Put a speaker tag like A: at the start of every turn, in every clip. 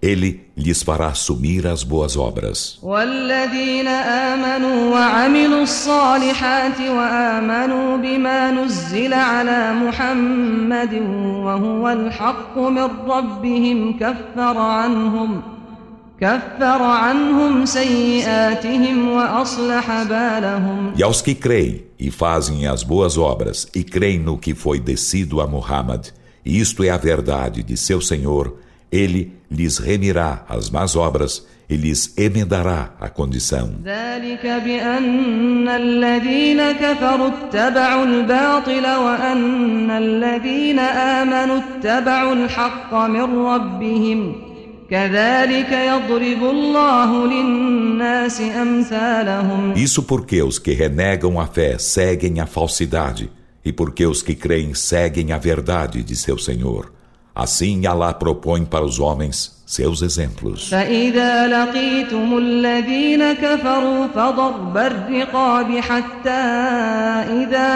A: Ele lhes fará assumir as boas
B: obras.
A: E aos que creem e fazem as boas obras e creem no que foi descido a Muhammad, isto é a verdade de seu Senhor ele lhes remirá as más obras e lhes emendará a condição. Isso porque os que renegam a fé seguem a falsidade, e porque os que creem seguem a verdade de seu Senhor. Assim Allah propõe para os homens seus exemplos. فإذا لقيتم الذين كفروا فضرب الرقاب حتى إذا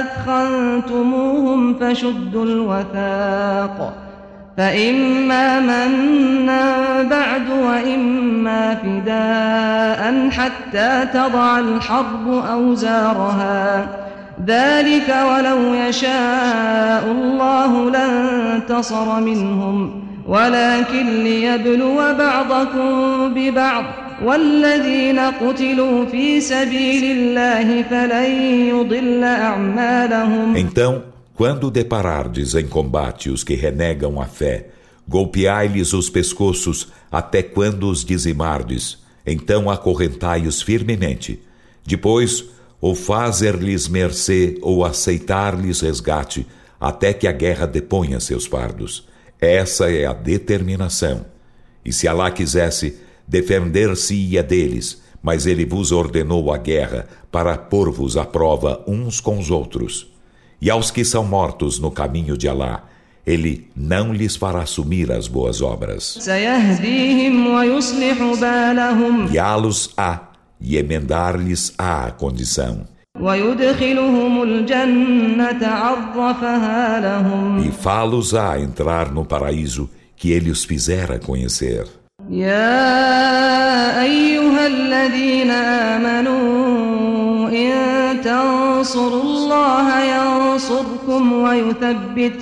A: أثخنتموهم فشدوا
B: الوثاق فإما منا بعد وإما فداء حتى تضع الحرب أوزارها ذلك ولو يشاء الله
A: لانتصر منهم ولكن ليبلو بعضكم ببعض والذين قتلوا في سبيل الله فلن يضل اعمالهم Então, quando deparardes em combate os que renegam a fé, golpeai-lhes os pescoços até quando os dizimardes, então acorrentai-os firmemente. Depois, ou fazer-lhes mercê ou aceitar-lhes resgate, até que a guerra deponha seus fardos. Essa é a determinação. E se Alá quisesse, defender-se-ia deles, mas ele vos ordenou a guerra para pôr-vos à prova uns com os outros. E aos que são mortos no caminho de Alá, ele não lhes fará assumir as boas obras. Guiá-los a e emendar-lhes a condição. E fá-los a entrar no paraíso que ele os fizera conhecer.
B: يا الذين تنصروا الله ينصركم ويثبت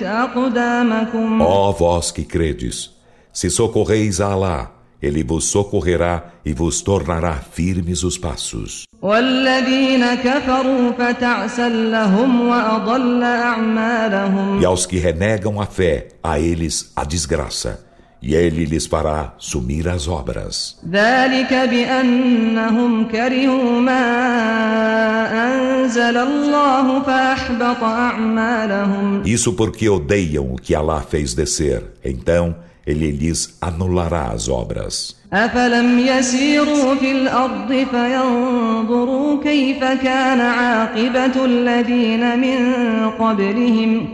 A: Ó vós que credes, se socorreis a Allah, ele vos socorrerá e vos tornará firmes os passos. E aos que renegam a fé, a eles a desgraça. E ele lhes fará sumir as obras. Isso porque odeiam o que Allah fez descer. Então, ele lhes anulará as obras. أفلم يسيروا في الأرض فينظروا كيف كان عاقبة الذين من قبلهم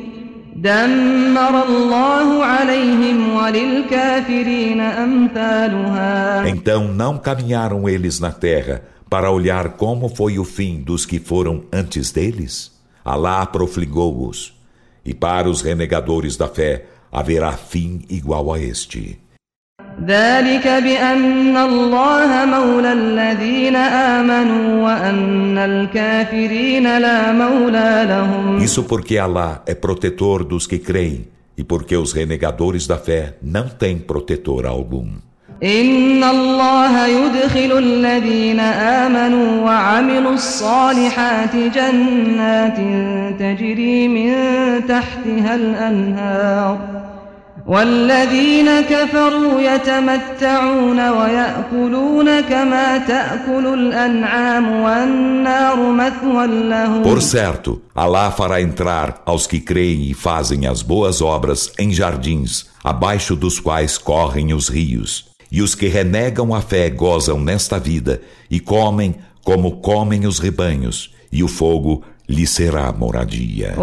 A: دمر الله عليهم وللكافرين أمثالها Então não caminharam eles na terra para olhar como foi o fim dos que foram antes deles? Alá profligou-os. E para os renegadores da fé, haverá fim igual a este. Isso porque Allah é protetor dos que creem e porque os renegadores da fé não têm protetor algum. إن الله يدخل الذين آمنوا وعملوا الصالحات جنات تجري من تحتها الأنهار والذين كفروا يتمتعون ويأكلون كما تأكل الأنعام والنار مثوى لهم Por certo, Allah fará entrar aos que creem e fazem as boas obras em jardins, abaixo dos quais correm os rios. E os que renegam a fé gozam nesta vida e comem como comem os rebanhos, e o fogo lhe será moradia.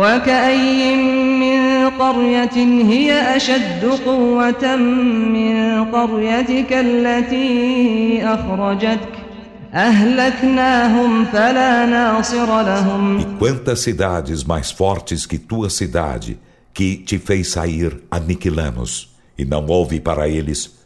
A: E quantas cidades mais fortes que tua cidade, que te fez sair, aniquilamos, e não houve para eles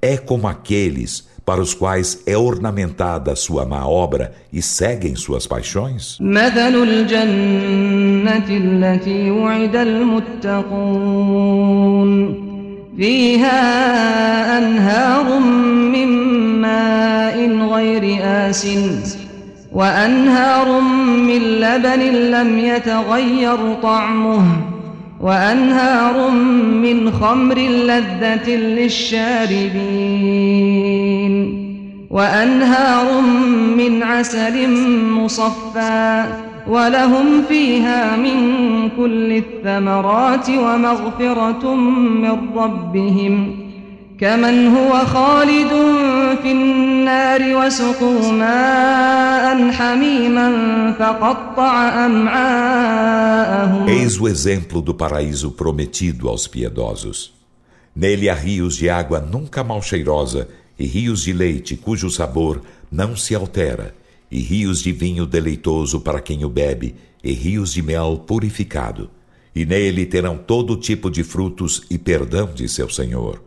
A: é como aqueles para os quais é ornamentada sua má obra e seguem suas paixões?
B: فيها أنهار من ماء غير آسن وأنهار من لبن لم يتغير طعمه وأنهار من خمر لذة للشاربين وأنهار من عسل مصفى ولهم فيها من كل الثمرات ومغفرة من ربهم ۖ كمن هو خالد في النار وسقوا ماء حميما فقطع أمعاءهم
A: Eis o exemplo do paraíso prometido aos piedosos. Nele há rios de água nunca mal cheirosa e rios de leite cujo sabor não se altera, e rios de vinho deleitoso para quem o bebe, e rios de mel purificado. E nele terão todo tipo de frutos e perdão de seu Senhor.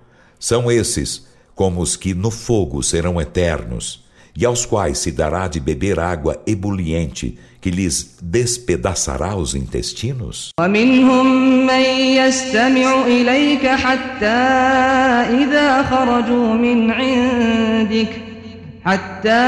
A: São esses, como os que no fogo serão eternos, e aos quais se dará de beber água ebuliente, que lhes despedaçará os intestinos?
B: ومنهم من يستمع إليك حتى إذا خرجوا من عندك حتى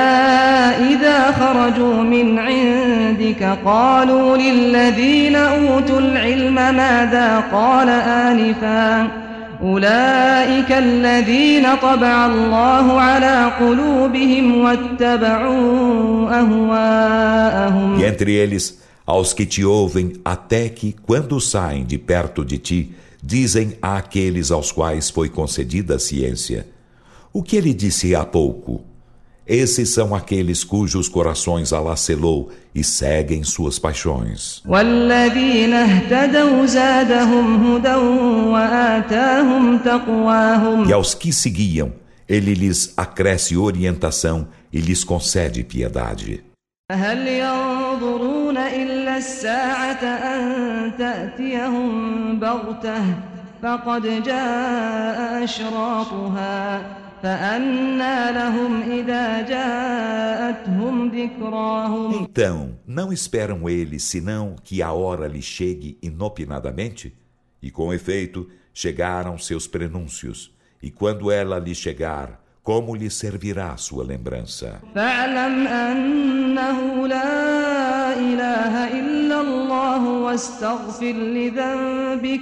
B: إذا خرجوا من عندك قالوا
A: للذين أوتوا العلم ماذا قال آنفاً أولئك الذين طبع الله على قلوبهم واتبعوا أهواءهم E entre eles, aos que te ouvem até que, quando saem de perto de ti, dizem àqueles aos quais foi concedida a ciência, o que ele disse há pouco? Esses são aqueles cujos corações Allah selou e seguem suas paixões. E aos que seguiam, ele lhes acresce orientação e lhes concede piedade. فقد جاء أشراطها então, não esperam eles senão que a hora lhe chegue inopinadamente? E com efeito, chegaram seus prenúncios, e quando ela lhe chegar, como lhe servirá a sua lembrança?
B: واستغفر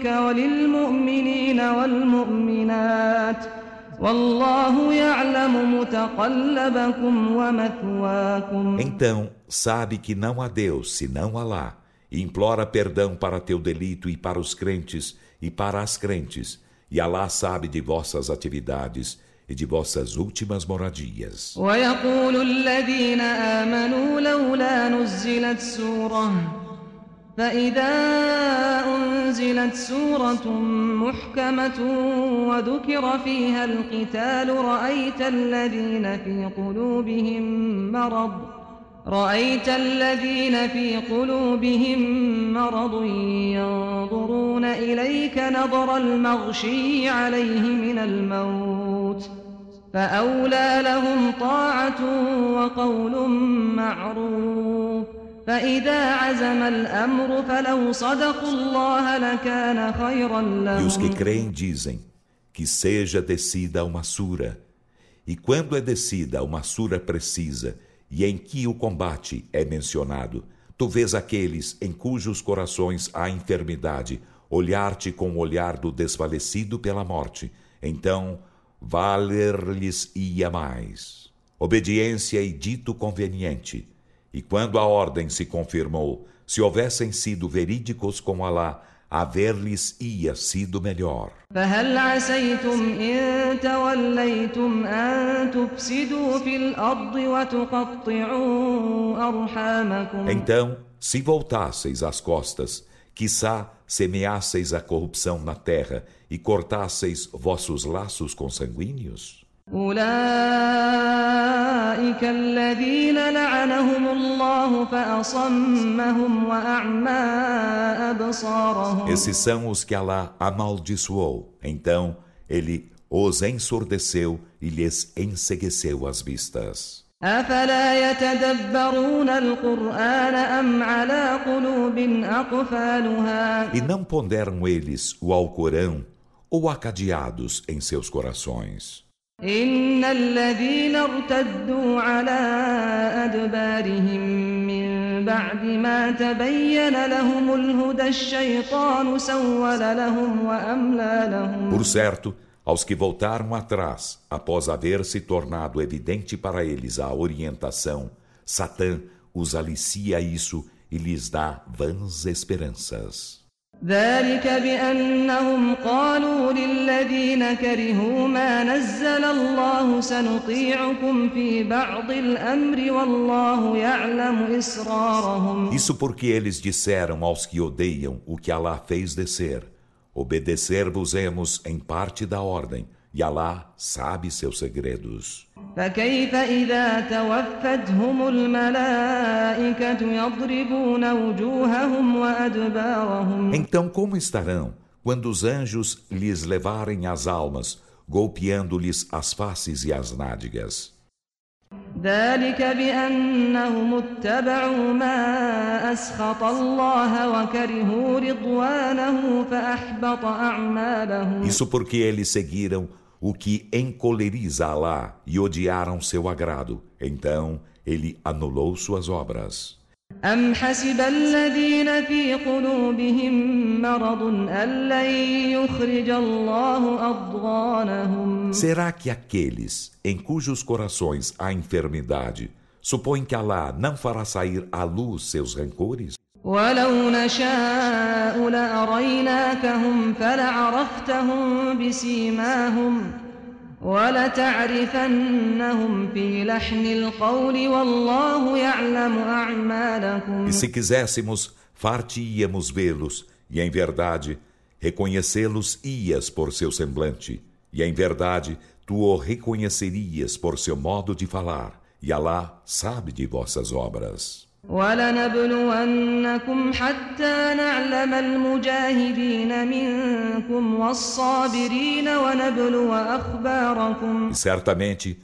B: وللمؤمنين والمؤمنات
A: então, sabe que não há Deus senão Alá, e implora perdão para teu delito e para os crentes e para as crentes, e Alá sabe de vossas atividades e de vossas últimas moradias.
B: فإذا أنزلت سورة محكمة وذكر فيها القتال رأيت الذين في قلوبهم مرض رأيت الذين في قلوبهم مرض ينظرون إليك نظر المغشي عليه من الموت فأولى لهم طاعة وقول معروف فإذا عزم الأمر فلو صدقوا الله لكان
A: خيرا لهم. E que seja descida uma sura. E quando é descida uma sura precisa, e em que o combate é mencionado, tu vês aqueles em cujos corações há enfermidade, olhar-te com o olhar do desfalecido pela morte, então valer-lhes-ia mais. Obediência e dito conveniente. E quando a ordem se confirmou, se houvessem sido verídicos com Alá, haver-lhes ia sido melhor. Então, se voltasseis as costas, quizá semeasseis a corrupção na terra e cortasseis vossos laços consanguíneos? أولئك الله esses são os que Alá amaldiçoou. Então, ele os ensurdeceu e lhes ensegueceu as vistas. E não ponderam eles o Alcorão ou acadeados em seus corações. إن الذين ارتدوا على أدبارهم بعد ما تبين لهم الهدى الشيطان سول لهم لهم Por certo, aos que voltaram atrás, após haver se tornado evidente para eles a orientação, Satã os alicia isso e lhes dá vãs esperanças. ذلك بأنهم قالوا للذين كرهوا ما نزل الله سنطيعكم في بعض الأمر والله يعلم إسرارهم Isso porque eles disseram aos que odeiam o que Allah fez descer Obedecer-vos-emos em parte da ordem e Alá sabe seus segredos. Então, como estarão quando os anjos lhes levarem as almas, golpeando-lhes as faces e as nádegas? Isso porque eles seguiram o que encoleriza Alá e odiaram seu agrado. Então ele anulou suas obras. أم حسب الذين في قلوبهم مرض أن لن يخرج الله أضغانهم Será que aqueles em cujos corações há enfermidade supõem que Alá não fará sair à luz seus rancores? ولو نشاء لأريناكهم فلعرفتهم بسيماهم ولتعرفنهم في لحن القول والله يعلم أعمالكم E se quiséssemos, fartíamos vê-los, e em verdade, reconhecê-los ias por seu semblante, e em verdade, tu o reconhecerias por seu modo de falar, e Alá sabe de vossas obras.
B: ولنبلونكم حتى نعلم المجاهدين
A: منكم والصابرين ونبلو أخباركم Certamente,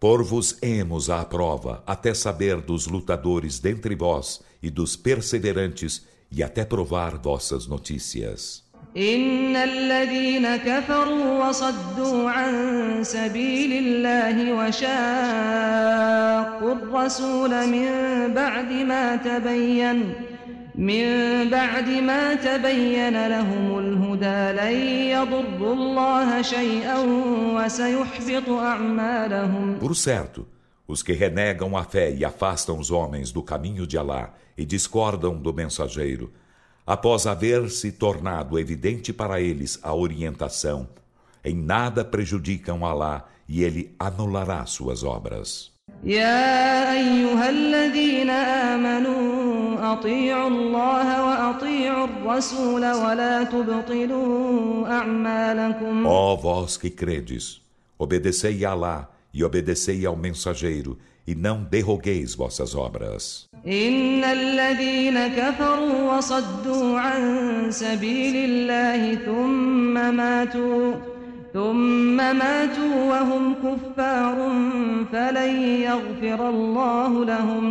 A: por-vos emos à prova, até saber dos lutadores dentre vós e dos perseverantes, e até provar vossas notícias.
B: إن الذين كفروا وصدوا عن سبيل الله وشاقوا الرسول من بعد ما تبين من بعد ما تبين لهم الهدى لن يضروا الله شيئا وسيحبط أعمالهم
A: Por certo, os que renegam a fé e afastam os homens do caminho de Alá e discordam do mensageiro após haver-se tornado evidente para eles a orientação, em nada prejudicam Alá e ele anulará suas obras.
B: يا أيها الذين آمنوا أطيعوا الله وأطيعوا
A: الرسول ولا تبطلوا أعمالكم Ó vós que credes, obedecei a Allah e obedecei ao mensageiro e não derrogueis vossas obras. Hum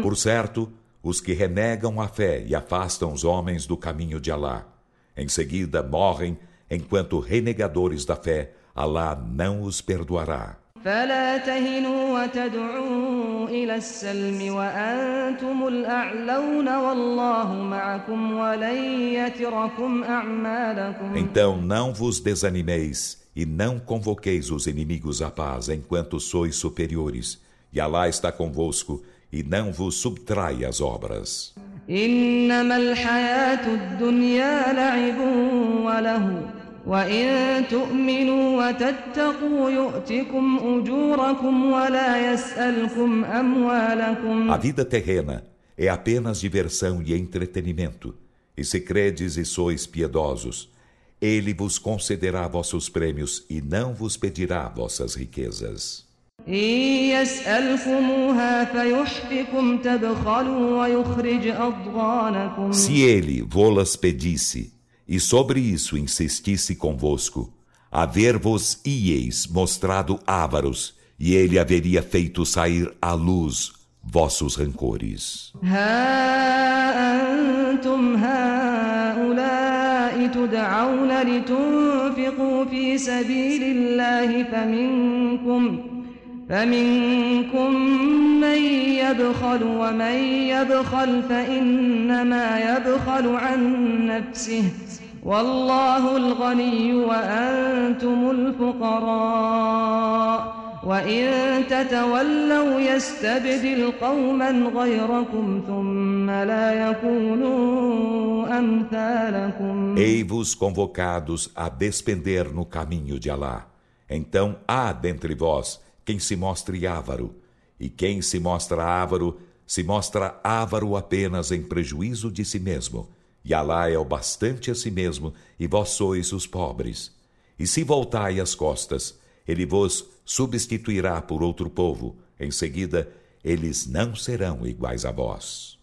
A: Por certo, os que renegam a fé e afastam os homens do caminho de Alá, em seguida morrem enquanto renegadores da fé, Alá não os perdoará. فلا تهنوا وتدعوا إلى السلم وأنتم الأعلون والله معكم ولن يتركم أعمالكم Então não vos desanimeis e não convoqueis os inimigos à paz enquanto sois superiores e Alá está convosco e não vos subtrai as obras إنما الحياة الدنيا لعب وله a vida terrena é apenas diversão e entretenimento. E se credes e sois piedosos, ele vos concederá vossos prêmios e não vos pedirá vossas riquezas. Se ele vô-las pedisse, e sobre isso insistisse convosco, haver-vos-ieis mostrado ávaros, e ele haveria feito sair à luz vossos rancores.
B: تدعون لتنفقوا في سبيل الله فمنكم من يبخل ومن يبخل فإنما يبخل عن نفسه والله الغني وأنتم الفقراء وإن
A: تتولوا يستبدل قوما غيركم ثم لا يكونوا أمثالكم Ei-vos convocados a despender no caminho de Alá. Então há dentre vós quem se mostre ávaro, e quem se mostra ávaro, se mostra ávaro apenas em prejuízo de si mesmo. E Alá é o bastante a si mesmo, e vós sois os pobres. E se voltai as costas, ele vos substituirá por outro povo. Em seguida, eles não serão iguais a vós.